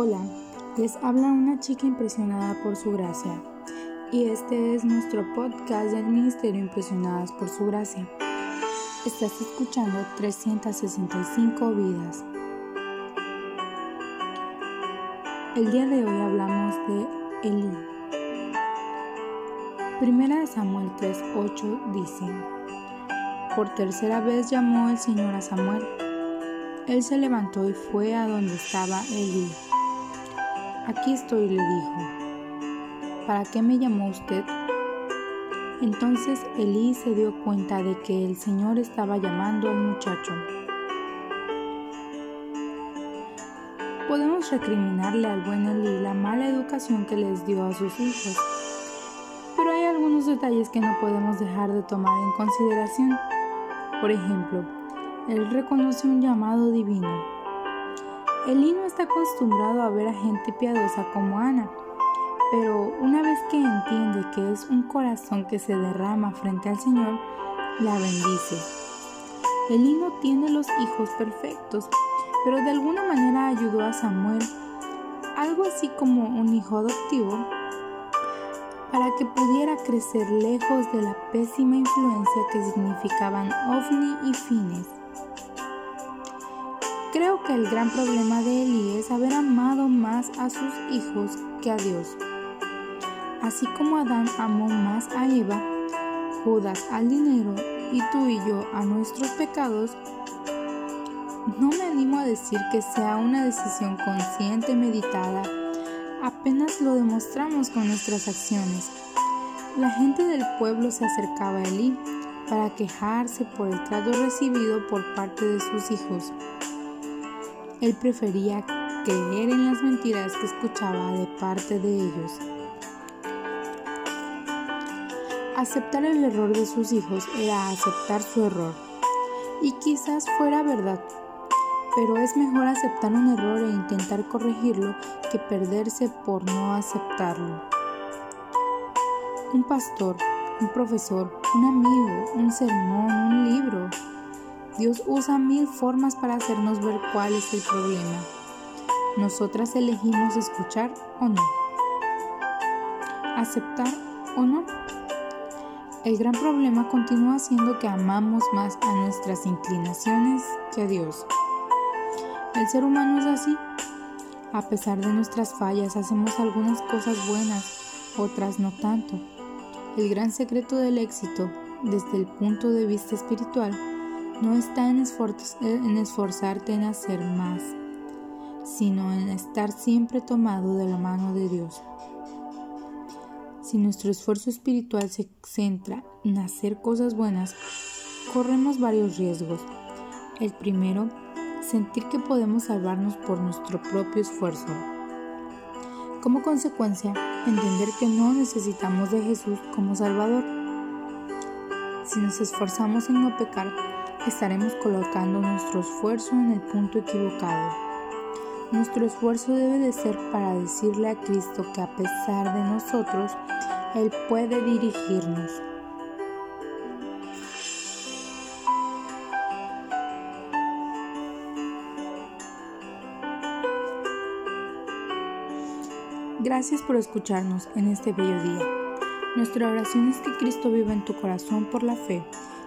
Hola, les habla una chica impresionada por su gracia y este es nuestro podcast del Ministerio Impresionadas por su gracia. Estás escuchando 365 vidas. El día de hoy hablamos de Elí. Primera de Samuel 3:8 dice, Por tercera vez llamó el Señor a Samuel. Él se levantó y fue a donde estaba Elí Aquí estoy, le dijo. ¿Para qué me llamó usted? Entonces Elí se dio cuenta de que el Señor estaba llamando al muchacho. Podemos recriminarle al buen Elí la mala educación que les dio a sus hijos, pero hay algunos detalles que no podemos dejar de tomar en consideración. Por ejemplo, él reconoce un llamado divino Elí no está acostumbrado a ver a gente piadosa como Ana, pero una vez que entiende que es un corazón que se derrama frente al Señor, la bendice. Elí no tiene los hijos perfectos, pero de alguna manera ayudó a Samuel, algo así como un hijo adoptivo, para que pudiera crecer lejos de la pésima influencia que significaban Ofni y Fines. Creo que el gran problema de Eli es haber amado más a sus hijos que a Dios. Así como Adán amó más a Eva, Judas al dinero y tú y yo a nuestros pecados, no me animo a decir que sea una decisión consciente meditada, apenas lo demostramos con nuestras acciones. La gente del pueblo se acercaba a Eli para quejarse por el trato recibido por parte de sus hijos. Él prefería creer en las mentiras que escuchaba de parte de ellos. Aceptar el error de sus hijos era aceptar su error. Y quizás fuera verdad, pero es mejor aceptar un error e intentar corregirlo que perderse por no aceptarlo. Un pastor, un profesor, un amigo, un sermón, un libro, Dios usa mil formas para hacernos ver cuál es el problema. Nosotras elegimos escuchar o no. Aceptar o no. El gran problema continúa siendo que amamos más a nuestras inclinaciones que a Dios. El ser humano es así. A pesar de nuestras fallas, hacemos algunas cosas buenas, otras no tanto. El gran secreto del éxito, desde el punto de vista espiritual, no está en, esforzarte en hacer más, sino en estar siempre tomado de la mano de Dios. Si nuestro esfuerzo espiritual se centra en hacer cosas buenas, corremos varios riesgos. El primero, sentir que podemos salvarnos por nuestro propio esfuerzo. Como consecuencia, entender que no necesitamos de Jesús como Salvador. Si nos esforzamos en no pecar, estaremos colocando nuestro esfuerzo en el punto equivocado. Nuestro esfuerzo debe de ser para decirle a Cristo que a pesar de nosotros, Él puede dirigirnos. Gracias por escucharnos en este bello día. Nuestra oración es que Cristo viva en tu corazón por la fe